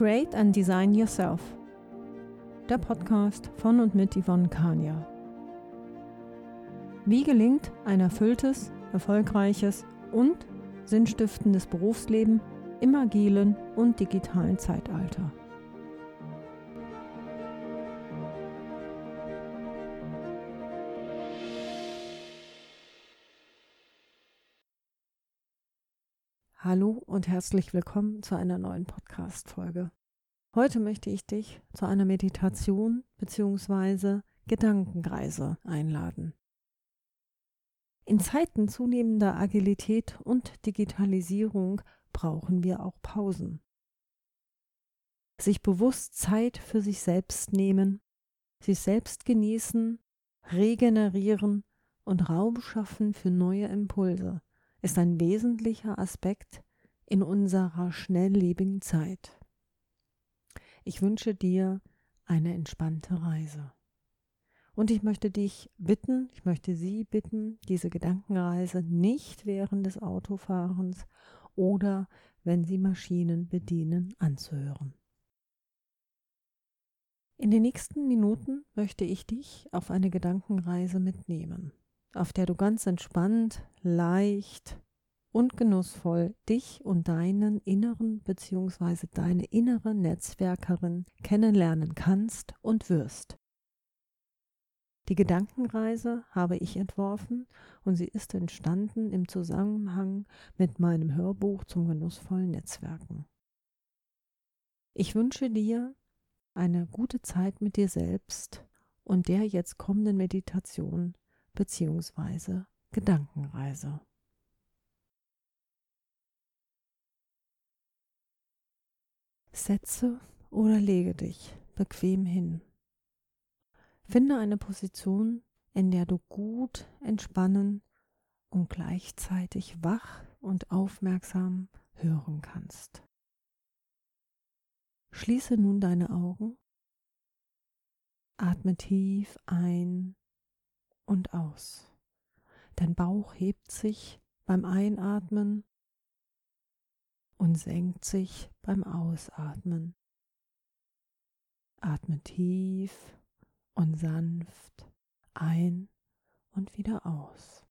Create and Design Yourself. Der Podcast von und mit Yvonne Kania. Wie gelingt ein erfülltes, erfolgreiches und sinnstiftendes Berufsleben im agilen und digitalen Zeitalter? Hallo und herzlich willkommen zu einer neuen Podcast-Folge. Heute möchte ich dich zu einer Meditation bzw. Gedankenreise einladen. In Zeiten zunehmender Agilität und Digitalisierung brauchen wir auch Pausen. Sich bewusst Zeit für sich selbst nehmen, sich selbst genießen, regenerieren und Raum schaffen für neue Impulse ist ein wesentlicher Aspekt in unserer schnelllebigen Zeit. Ich wünsche dir eine entspannte Reise. Und ich möchte dich bitten, ich möchte Sie bitten, diese Gedankenreise nicht während des Autofahrens oder wenn Sie Maschinen bedienen anzuhören. In den nächsten Minuten möchte ich dich auf eine Gedankenreise mitnehmen auf der du ganz entspannt, leicht und genussvoll dich und deinen inneren bzw. deine innere Netzwerkerin kennenlernen kannst und wirst. Die Gedankenreise habe ich entworfen und sie ist entstanden im Zusammenhang mit meinem Hörbuch zum genussvollen Netzwerken. Ich wünsche dir eine gute Zeit mit dir selbst und der jetzt kommenden Meditation bzw. Gedankenreise. Setze oder lege dich bequem hin. Finde eine Position, in der du gut entspannen und gleichzeitig wach und aufmerksam hören kannst. Schließe nun deine Augen, atme tief ein und aus. Dein Bauch hebt sich beim Einatmen und senkt sich beim Ausatmen. Atme tief und sanft ein und wieder aus.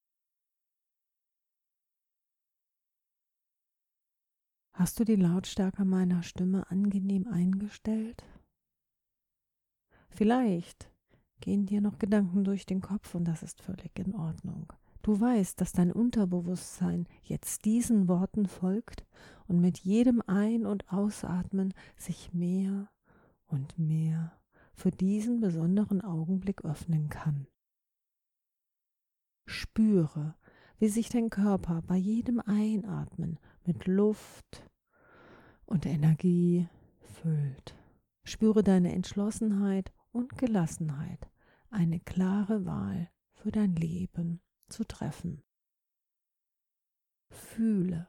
Hast du die Lautstärke meiner Stimme angenehm eingestellt? Vielleicht gehen dir noch Gedanken durch den Kopf und das ist völlig in Ordnung. Du weißt, dass dein Unterbewusstsein jetzt diesen Worten folgt und mit jedem Ein- und Ausatmen sich mehr und mehr für diesen besonderen Augenblick öffnen kann. Spüre, wie sich dein Körper bei jedem Einatmen mit Luft und Energie füllt. Spüre deine Entschlossenheit und Gelassenheit eine klare Wahl für dein Leben zu treffen. Fühle,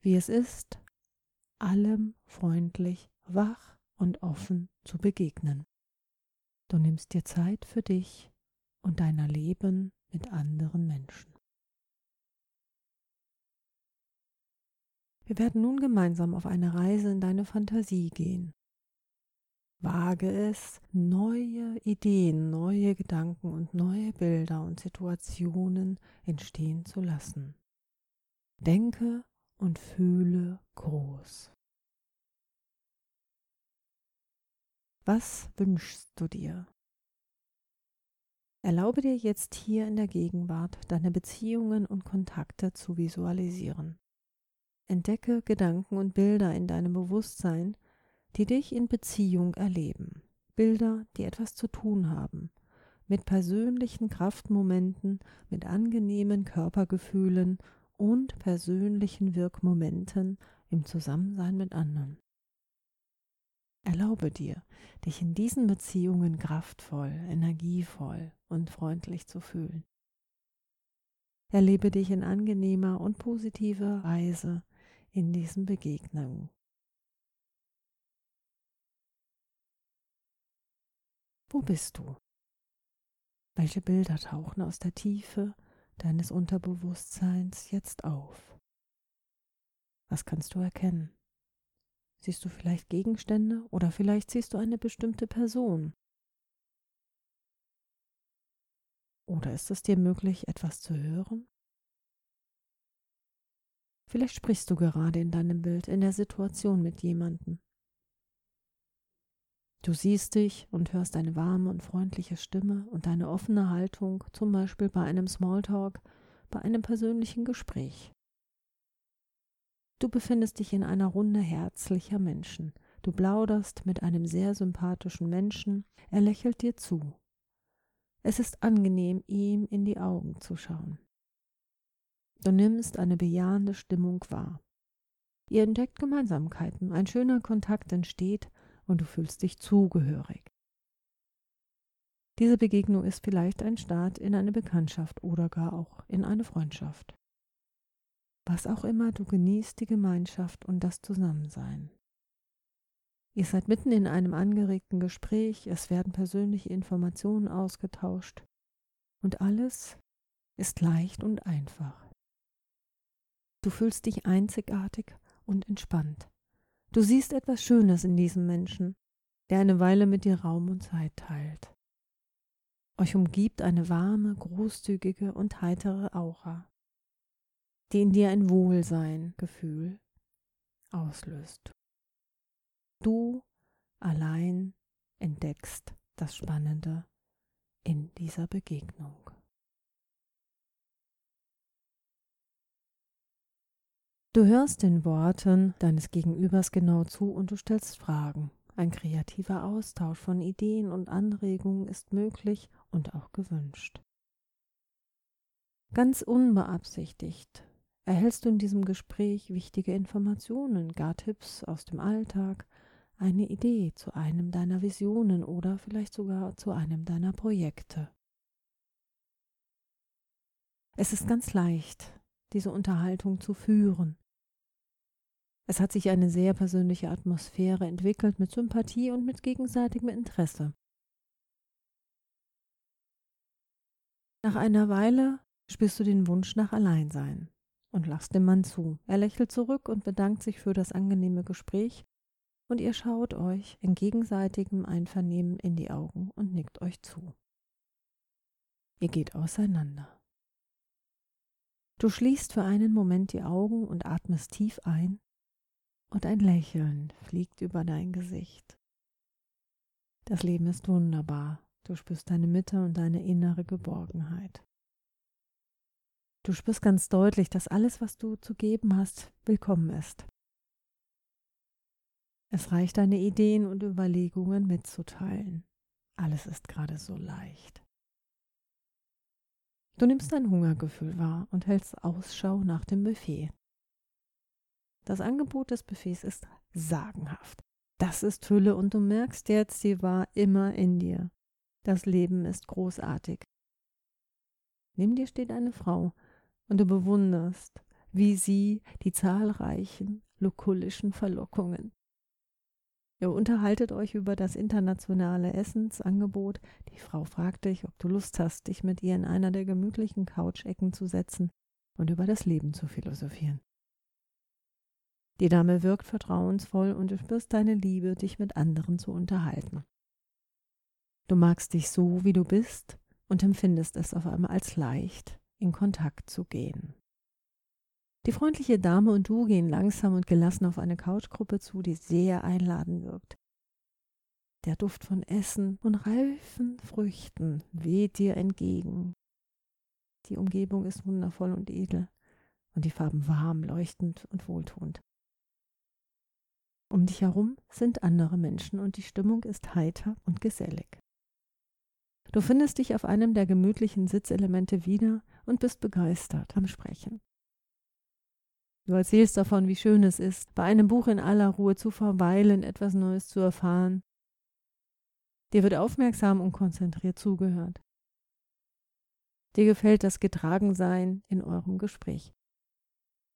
wie es ist, allem freundlich, wach und offen zu begegnen. Du nimmst dir Zeit für dich und deiner Leben mit anderen Menschen. Wir werden nun gemeinsam auf eine Reise in deine Fantasie gehen. Wage es, neue Ideen, neue Gedanken und neue Bilder und Situationen entstehen zu lassen. Denke und fühle groß. Was wünschst du dir? Erlaube dir jetzt hier in der Gegenwart deine Beziehungen und Kontakte zu visualisieren. Entdecke Gedanken und Bilder in deinem Bewusstsein, die dich in Beziehung erleben. Bilder, die etwas zu tun haben, mit persönlichen Kraftmomenten, mit angenehmen Körpergefühlen und persönlichen Wirkmomenten im Zusammensein mit anderen. Erlaube dir, dich in diesen Beziehungen kraftvoll, energievoll und freundlich zu fühlen. Erlebe dich in angenehmer und positiver Weise in diesen Begegnungen. Wo bist du? Welche Bilder tauchen aus der Tiefe deines Unterbewusstseins jetzt auf? Was kannst du erkennen? Siehst du vielleicht Gegenstände oder vielleicht siehst du eine bestimmte Person? Oder ist es dir möglich, etwas zu hören? Vielleicht sprichst du gerade in deinem Bild in der Situation mit jemandem. Du siehst dich und hörst eine warme und freundliche Stimme und eine offene Haltung, zum Beispiel bei einem Smalltalk, bei einem persönlichen Gespräch. Du befindest dich in einer Runde herzlicher Menschen. Du plauderst mit einem sehr sympathischen Menschen, er lächelt dir zu. Es ist angenehm, ihm in die Augen zu schauen. Du nimmst eine bejahende Stimmung wahr. Ihr entdeckt Gemeinsamkeiten, ein schöner Kontakt entsteht und du fühlst dich zugehörig. Diese Begegnung ist vielleicht ein Start in eine Bekanntschaft oder gar auch in eine Freundschaft. Was auch immer, du genießt die Gemeinschaft und das Zusammensein. Ihr seid mitten in einem angeregten Gespräch, es werden persönliche Informationen ausgetauscht und alles ist leicht und einfach. Du fühlst dich einzigartig und entspannt. Du siehst etwas Schönes in diesem Menschen, der eine Weile mit dir Raum und Zeit teilt. Euch umgibt eine warme, großzügige und heitere Aura die in dir ein Wohlsein-Gefühl auslöst. Du allein entdeckst das Spannende in dieser Begegnung. Du hörst den Worten deines Gegenübers genau zu und du stellst Fragen. Ein kreativer Austausch von Ideen und Anregungen ist möglich und auch gewünscht. Ganz unbeabsichtigt erhältst du in diesem Gespräch wichtige Informationen, gar Tipps aus dem Alltag, eine Idee zu einem deiner Visionen oder vielleicht sogar zu einem deiner Projekte. Es ist ganz leicht, diese Unterhaltung zu führen. Es hat sich eine sehr persönliche Atmosphäre entwickelt mit Sympathie und mit gegenseitigem Interesse. Nach einer Weile spürst du den Wunsch nach Alleinsein und lachst dem Mann zu. Er lächelt zurück und bedankt sich für das angenehme Gespräch, und ihr schaut euch in gegenseitigem Einvernehmen in die Augen und nickt euch zu. Ihr geht auseinander. Du schließt für einen Moment die Augen und atmest tief ein, und ein Lächeln fliegt über dein Gesicht. Das Leben ist wunderbar. Du spürst deine Mitte und deine innere Geborgenheit. Du spürst ganz deutlich, dass alles, was du zu geben hast, willkommen ist. Es reicht, deine Ideen und Überlegungen mitzuteilen. Alles ist gerade so leicht. Du nimmst dein Hungergefühl wahr und hältst Ausschau nach dem Buffet. Das Angebot des Buffets ist sagenhaft. Das ist Hülle und du merkst jetzt, sie war immer in dir. Das Leben ist großartig. Neben dir steht eine Frau, und du bewunderst, wie sie die zahlreichen lukullischen Verlockungen. Ihr unterhaltet euch über das internationale Essensangebot. Die Frau fragt dich, ob du Lust hast, dich mit ihr in einer der gemütlichen Couchecken zu setzen und über das Leben zu philosophieren. Die Dame wirkt vertrauensvoll und du spürst deine Liebe, dich mit anderen zu unterhalten. Du magst dich so, wie du bist und empfindest es auf einmal als leicht, in Kontakt zu gehen. Die freundliche Dame und du gehen langsam und gelassen auf eine Couchgruppe zu, die sehr einladend wirkt. Der Duft von Essen und reifen Früchten weht dir entgegen. Die Umgebung ist wundervoll und edel und die Farben warm, leuchtend und wohltuend. Um dich herum sind andere Menschen und die Stimmung ist heiter und gesellig. Du findest dich auf einem der gemütlichen Sitzelemente wieder und bist begeistert am Sprechen. Du erzählst davon, wie schön es ist, bei einem Buch in aller Ruhe zu verweilen, etwas Neues zu erfahren. Dir wird aufmerksam und konzentriert zugehört. Dir gefällt das Getragensein in eurem Gespräch.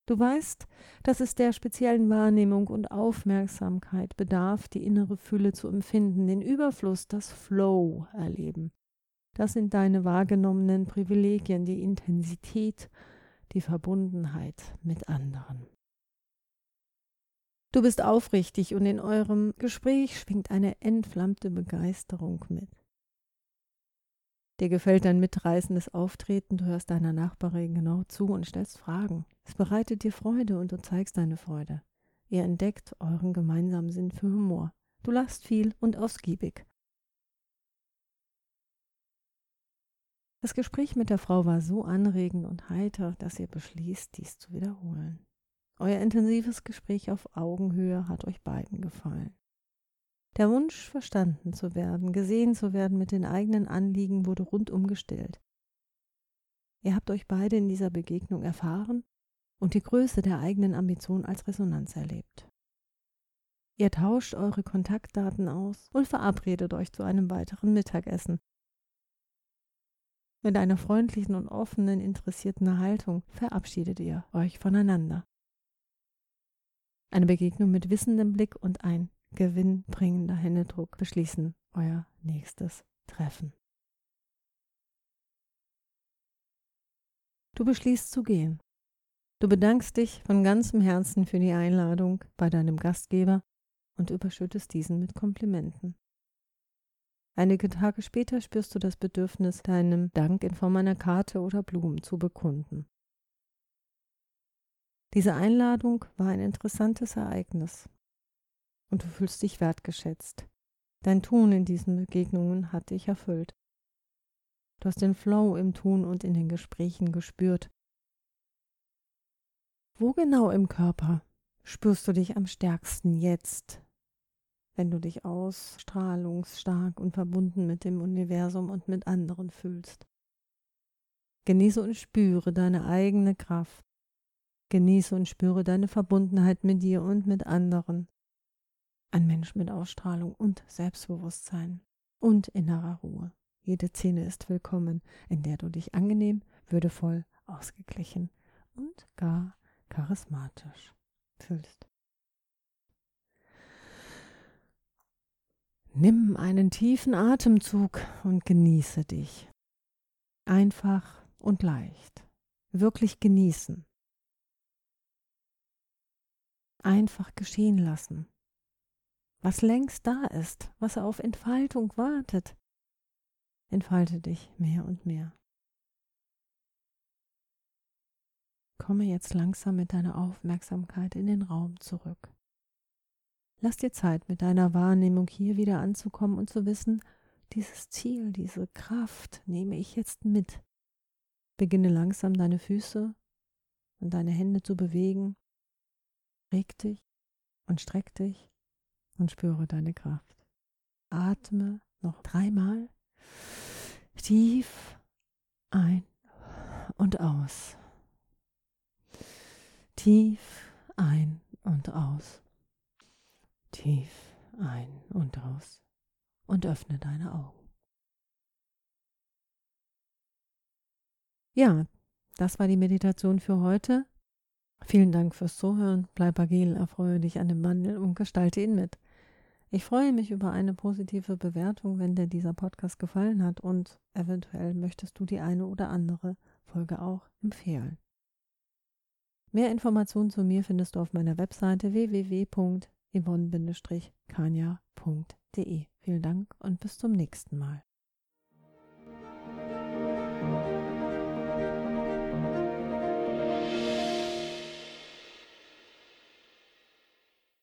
Du weißt, dass es der speziellen Wahrnehmung und Aufmerksamkeit bedarf, die innere Fülle zu empfinden, den Überfluss, das Flow erleben. Das sind deine wahrgenommenen Privilegien, die Intensität, die Verbundenheit mit anderen. Du bist aufrichtig und in eurem Gespräch schwingt eine entflammte Begeisterung mit. Dir gefällt dein mitreißendes Auftreten, du hörst deiner Nachbarin genau zu und stellst Fragen. Es bereitet dir Freude und du zeigst deine Freude. Ihr entdeckt euren gemeinsamen Sinn für Humor. Du lachst viel und ausgiebig. Das Gespräch mit der Frau war so anregend und heiter, dass ihr beschließt, dies zu wiederholen. Euer intensives Gespräch auf Augenhöhe hat euch beiden gefallen. Der Wunsch, verstanden zu werden, gesehen zu werden mit den eigenen Anliegen, wurde rundum gestillt. Ihr habt euch beide in dieser Begegnung erfahren und die Größe der eigenen Ambition als Resonanz erlebt. Ihr tauscht eure Kontaktdaten aus und verabredet euch zu einem weiteren Mittagessen. Mit einer freundlichen und offenen, interessierten Haltung verabschiedet ihr euch voneinander. Eine Begegnung mit wissendem Blick und ein gewinnbringender Händedruck beschließen euer nächstes Treffen. Du beschließt zu gehen. Du bedankst dich von ganzem Herzen für die Einladung bei deinem Gastgeber und überschüttest diesen mit Komplimenten. Einige Tage später spürst du das Bedürfnis, deinem Dank in Form einer Karte oder Blumen zu bekunden. Diese Einladung war ein interessantes Ereignis und du fühlst dich wertgeschätzt. Dein Tun in diesen Begegnungen hat dich erfüllt. Du hast den Flow im Tun und in den Gesprächen gespürt. Wo genau im Körper spürst du dich am stärksten jetzt, wenn du dich ausstrahlungsstark und verbunden mit dem Universum und mit anderen fühlst. Genieße und spüre deine eigene Kraft. Genieße und spüre deine Verbundenheit mit dir und mit anderen. Ein Mensch mit Ausstrahlung und Selbstbewusstsein und innerer Ruhe. Jede Szene ist willkommen, in der du dich angenehm, würdevoll, ausgeglichen und gar charismatisch fühlst. Nimm einen tiefen Atemzug und genieße dich. Einfach und leicht. Wirklich genießen. Einfach geschehen lassen. Was längst da ist, was auf Entfaltung wartet. Entfalte dich mehr und mehr. Komme jetzt langsam mit deiner Aufmerksamkeit in den Raum zurück. Lass dir Zeit, mit deiner Wahrnehmung hier wieder anzukommen und zu wissen, dieses Ziel, diese Kraft nehme ich jetzt mit. Beginne langsam deine Füße und deine Hände zu bewegen. Reg dich und streck dich und spüre deine Kraft. Atme noch dreimal tief ein und aus. Tief ein und aus tief ein und aus und öffne deine Augen. Ja, das war die Meditation für heute. Vielen Dank fürs Zuhören. Bleib agil, erfreue dich an dem Wandel und gestalte ihn mit. Ich freue mich über eine positive Bewertung, wenn dir dieser Podcast gefallen hat und eventuell möchtest du die eine oder andere Folge auch empfehlen. Mehr Informationen zu mir findest du auf meiner Webseite www yvonne-kania.de. Vielen Dank und bis zum nächsten Mal.